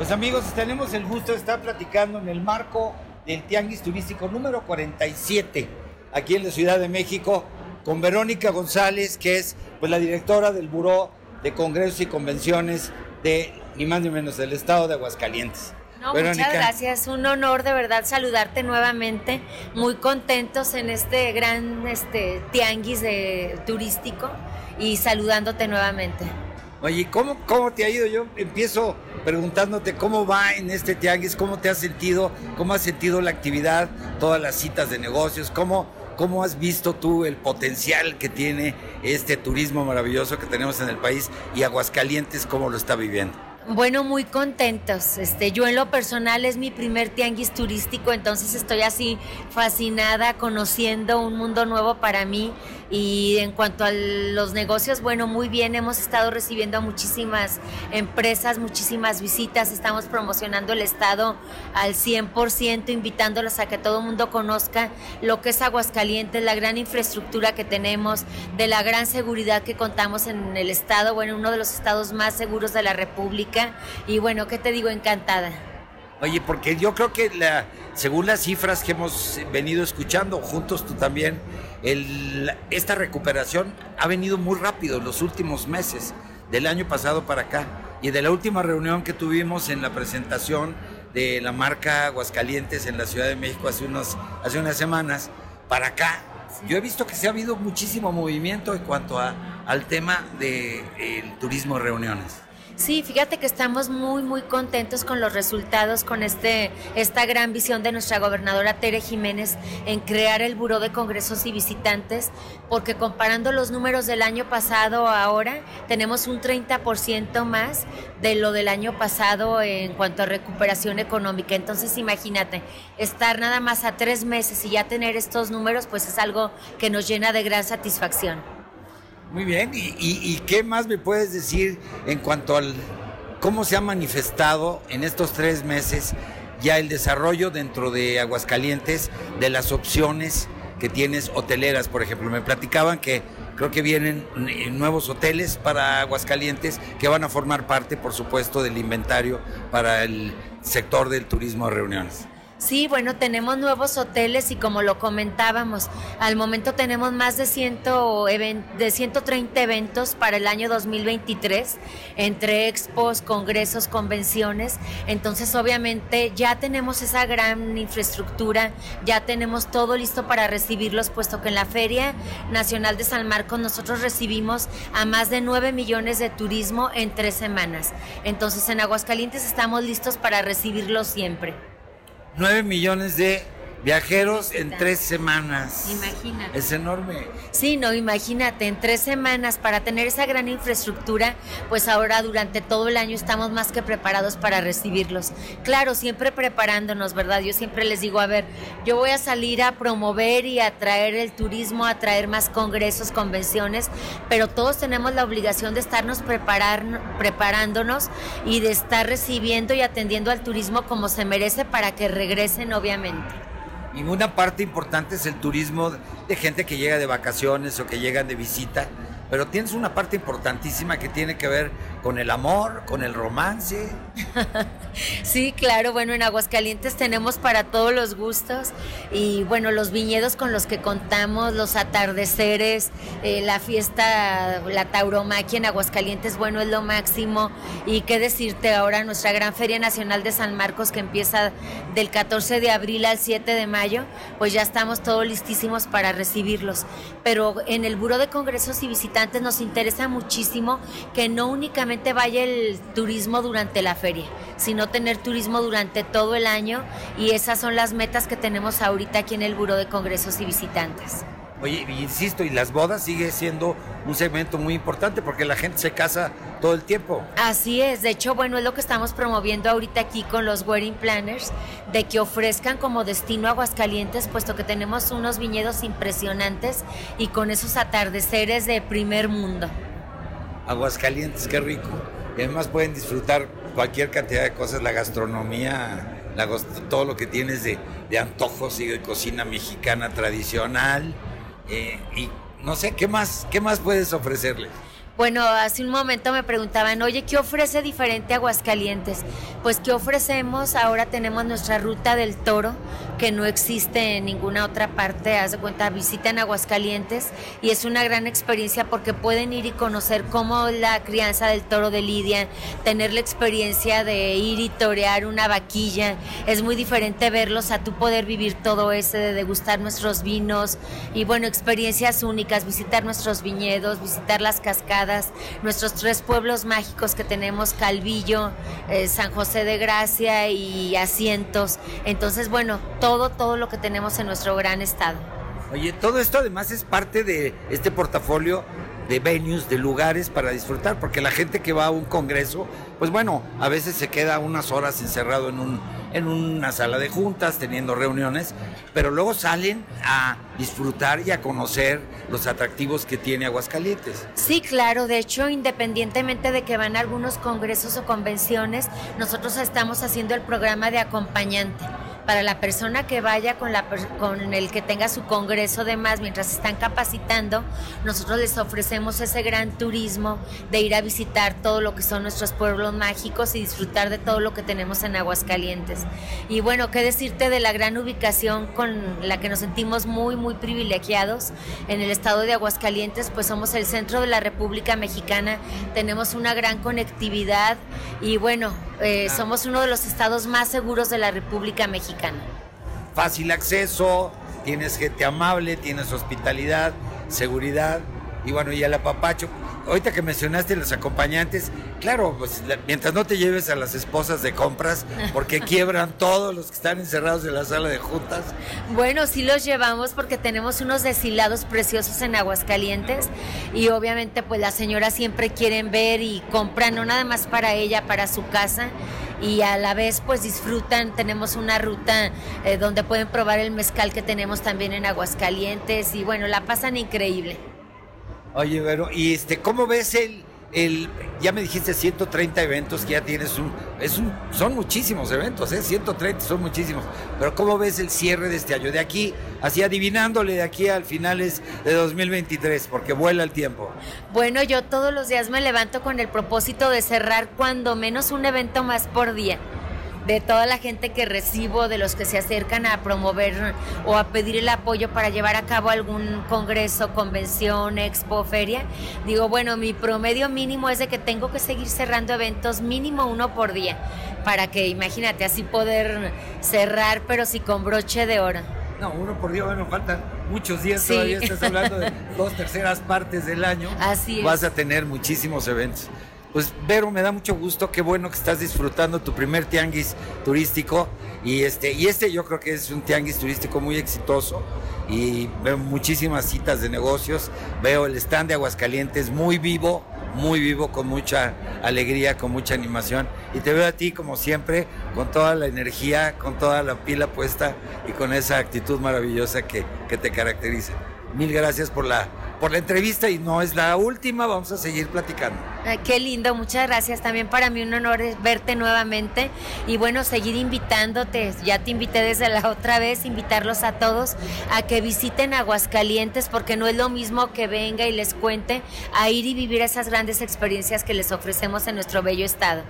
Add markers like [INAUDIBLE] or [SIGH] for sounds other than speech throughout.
Pues amigos, tenemos el gusto de estar platicando en el marco del Tianguis Turístico número 47, aquí en la Ciudad de México, con Verónica González, que es pues, la directora del Buró de Congresos y Convenciones de ni más ni menos del Estado de Aguascalientes. No, muchas gracias, un honor de verdad saludarte nuevamente, muy contentos en este gran este, tianguis de, turístico y saludándote nuevamente. Oye, ¿cómo, ¿cómo te ha ido? Yo empiezo preguntándote cómo va en este tianguis, cómo te has sentido, cómo has sentido la actividad, todas las citas de negocios, cómo, cómo has visto tú el potencial que tiene este turismo maravilloso que tenemos en el país y Aguascalientes, cómo lo está viviendo. Bueno, muy contentos. Este, yo en lo personal es mi primer tianguis turístico, entonces estoy así fascinada, conociendo un mundo nuevo para mí. Y en cuanto a los negocios, bueno, muy bien, hemos estado recibiendo a muchísimas empresas, muchísimas visitas, estamos promocionando el estado al 100%, invitándolos a que todo el mundo conozca lo que es Aguascalientes, la gran infraestructura que tenemos, de la gran seguridad que contamos en el estado, bueno, uno de los estados más seguros de la República. Y bueno, ¿qué te digo? Encantada. Oye, porque yo creo que la, según las cifras que hemos venido escuchando, juntos tú también, el, esta recuperación ha venido muy rápido en los últimos meses, del año pasado para acá. Y de la última reunión que tuvimos en la presentación de la marca Aguascalientes en la Ciudad de México hace, unos, hace unas semanas, para acá, yo he visto que se ha habido muchísimo movimiento en cuanto a, al tema del de, turismo de reuniones. Sí, fíjate que estamos muy, muy contentos con los resultados, con este, esta gran visión de nuestra gobernadora Tere Jiménez en crear el Buró de Congresos y Visitantes, porque comparando los números del año pasado a ahora, tenemos un 30% más de lo del año pasado en cuanto a recuperación económica. Entonces, imagínate, estar nada más a tres meses y ya tener estos números, pues es algo que nos llena de gran satisfacción. Muy bien, ¿Y, qué más me puedes decir en cuanto al cómo se ha manifestado en estos tres meses ya el desarrollo dentro de Aguascalientes de las opciones que tienes hoteleras, por ejemplo? Me platicaban que creo que vienen nuevos hoteles para Aguascalientes que van a formar parte, por supuesto, del inventario para el sector del turismo de reuniones. Sí, bueno, tenemos nuevos hoteles y como lo comentábamos, al momento tenemos más de, 100 de 130 eventos para el año 2023, entre expos, congresos, convenciones. Entonces, obviamente, ya tenemos esa gran infraestructura, ya tenemos todo listo para recibirlos, puesto que en la Feria Nacional de San Marcos nosotros recibimos a más de 9 millones de turismo en tres semanas. Entonces, en Aguascalientes estamos listos para recibirlos siempre. 9 millones de viajeros en tres semanas. Imagínate. Es enorme. Sí, no, imagínate, en tres semanas para tener esa gran infraestructura, pues ahora durante todo el año estamos más que preparados para recibirlos. Claro, siempre preparándonos, ¿verdad? Yo siempre les digo, a ver, yo voy a salir a promover y a traer el turismo, a traer más congresos, convenciones, pero todos tenemos la obligación de estarnos preparar, preparándonos y de estar recibiendo y atendiendo al turismo como se merece para que regresen, obviamente. Y una parte importante es el turismo de gente que llega de vacaciones o que llegan de visita, pero tienes una parte importantísima que tiene que ver con el amor, con el romance. [LAUGHS] sí, claro, bueno, en Aguascalientes tenemos para todos los gustos y bueno, los viñedos con los que contamos, los atardeceres, eh, la fiesta, la tauromaquia en Aguascalientes, bueno, es lo máximo. Y qué decirte ahora, nuestra gran Feria Nacional de San Marcos que empieza del 14 de abril al 7 de mayo, pues ya estamos todos listísimos para recibirlos. Pero en el Buró de Congresos y Visitantes nos interesa muchísimo que no únicamente vaya el turismo durante la feria, sino tener turismo durante todo el año y esas son las metas que tenemos ahorita aquí en el Buró de Congresos y Visitantes. Oye, insisto, y las bodas sigue siendo un segmento muy importante porque la gente se casa todo el tiempo. Así es, de hecho, bueno, es lo que estamos promoviendo ahorita aquí con los wedding planners, de que ofrezcan como destino Aguascalientes, puesto que tenemos unos viñedos impresionantes y con esos atardeceres de primer mundo. Aguascalientes, qué rico. Y además pueden disfrutar cualquier cantidad de cosas, la gastronomía, todo lo que tienes de, de antojos y de cocina mexicana tradicional eh, y no sé, ¿qué más, qué más puedes ofrecerle? Bueno, hace un momento me preguntaban, oye, ¿qué ofrece diferente Aguascalientes? Pues, ¿qué ofrecemos? Ahora tenemos nuestra ruta del toro, que no existe en ninguna otra parte. Haz de cuenta, visitan Aguascalientes y es una gran experiencia porque pueden ir y conocer cómo la crianza del toro de Lidia, tener la experiencia de ir y torear una vaquilla. Es muy diferente verlos a tú poder vivir todo ese, de degustar nuestros vinos y, bueno, experiencias únicas, visitar nuestros viñedos, visitar las cascadas nuestros tres pueblos mágicos que tenemos, Calvillo, eh, San José de Gracia y Asientos. Entonces, bueno, todo, todo lo que tenemos en nuestro gran estado. Oye, todo esto además es parte de este portafolio de venues, de lugares para disfrutar, porque la gente que va a un congreso, pues bueno, a veces se queda unas horas encerrado en, un, en una sala de juntas, teniendo reuniones, pero luego salen a disfrutar y a conocer los atractivos que tiene Aguascalientes. Sí, claro, de hecho, independientemente de que van a algunos congresos o convenciones, nosotros estamos haciendo el programa de acompañante para la persona que vaya con, la, con el que tenga su congreso de más mientras están capacitando, nosotros les ofrecemos ese gran turismo de ir a visitar todo lo que son nuestros pueblos mágicos y disfrutar de todo lo que tenemos en Aguascalientes. Y bueno, qué decirte de la gran ubicación con la que nos sentimos muy, muy privilegiados en el estado de Aguascalientes, pues somos el centro de la República Mexicana, tenemos una gran conectividad y bueno, eh, somos uno de los estados más seguros de la República Mexicana. Fácil acceso, tienes gente amable, tienes hospitalidad, seguridad y bueno, y el apapacho. Ahorita que mencionaste los acompañantes, claro, pues mientras no te lleves a las esposas de compras, porque [LAUGHS] quiebran todos los que están encerrados en la sala de juntas. Bueno, sí los llevamos porque tenemos unos deshilados preciosos en Aguascalientes y obviamente pues las señoras siempre quieren ver y compran no nada más para ella, para su casa y a la vez pues disfrutan, tenemos una ruta eh, donde pueden probar el mezcal que tenemos también en Aguascalientes y bueno, la pasan increíble. Oye, pero, ¿y este, cómo ves el, el, ya me dijiste 130 eventos que ya tienes un, es un, son muchísimos eventos, ¿eh? 130 son muchísimos, pero ¿cómo ves el cierre de este año? De aquí, así adivinándole de aquí al finales de 2023, porque vuela el tiempo. Bueno, yo todos los días me levanto con el propósito de cerrar cuando menos un evento más por día de toda la gente que recibo, de los que se acercan a promover o a pedir el apoyo para llevar a cabo algún congreso, convención, expo, feria, digo, bueno, mi promedio mínimo es de que tengo que seguir cerrando eventos mínimo uno por día, para que imagínate así poder cerrar, pero sí con broche de oro. No, uno por día, bueno, faltan muchos días, todavía estás hablando de [LAUGHS] dos terceras partes del año. Así es. Vas a tener muchísimos eventos. Pues Vero, me da mucho gusto, qué bueno que estás disfrutando tu primer tianguis turístico. Y este y este yo creo que es un tianguis turístico muy exitoso. Y veo muchísimas citas de negocios, veo el stand de Aguascalientes muy vivo, muy vivo con mucha alegría, con mucha animación. Y te veo a ti como siempre con toda la energía, con toda la pila puesta y con esa actitud maravillosa que, que te caracteriza. Mil gracias por la por la entrevista y no es la última, vamos a seguir platicando. qué lindo, muchas gracias. También para mí un honor verte nuevamente y bueno, seguir invitándote. Ya te invité desde la otra vez, invitarlos a todos a que visiten Aguascalientes porque no es lo mismo que venga y les cuente a ir y vivir esas grandes experiencias que les ofrecemos en nuestro bello estado.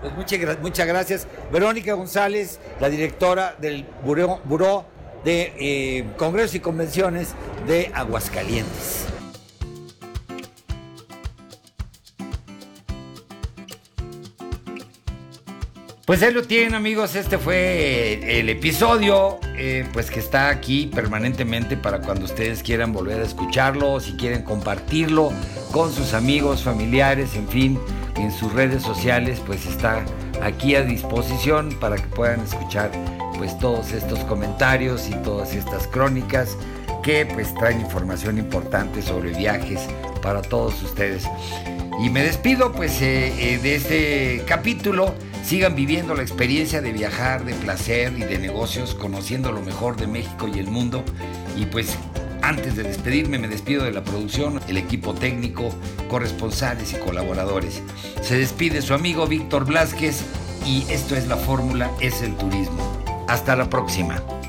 Pues muchas, muchas gracias. Verónica González, la directora del Buró, de eh, Congresos y Convenciones de Aguascalientes. Pues ahí lo tienen amigos, este fue el episodio, eh, pues que está aquí permanentemente para cuando ustedes quieran volver a escucharlo, si quieren compartirlo con sus amigos, familiares, en fin, en sus redes sociales, pues está aquí a disposición para que puedan escuchar pues todos estos comentarios y todas estas crónicas que pues traen información importante sobre viajes para todos ustedes. Y me despido pues eh, eh, de este capítulo. Sigan viviendo la experiencia de viajar, de placer y de negocios, conociendo lo mejor de México y el mundo. Y pues antes de despedirme, me despido de la producción, el equipo técnico, corresponsales y colaboradores. Se despide su amigo Víctor Blázquez y esto es la fórmula, es el turismo. Hasta la próxima.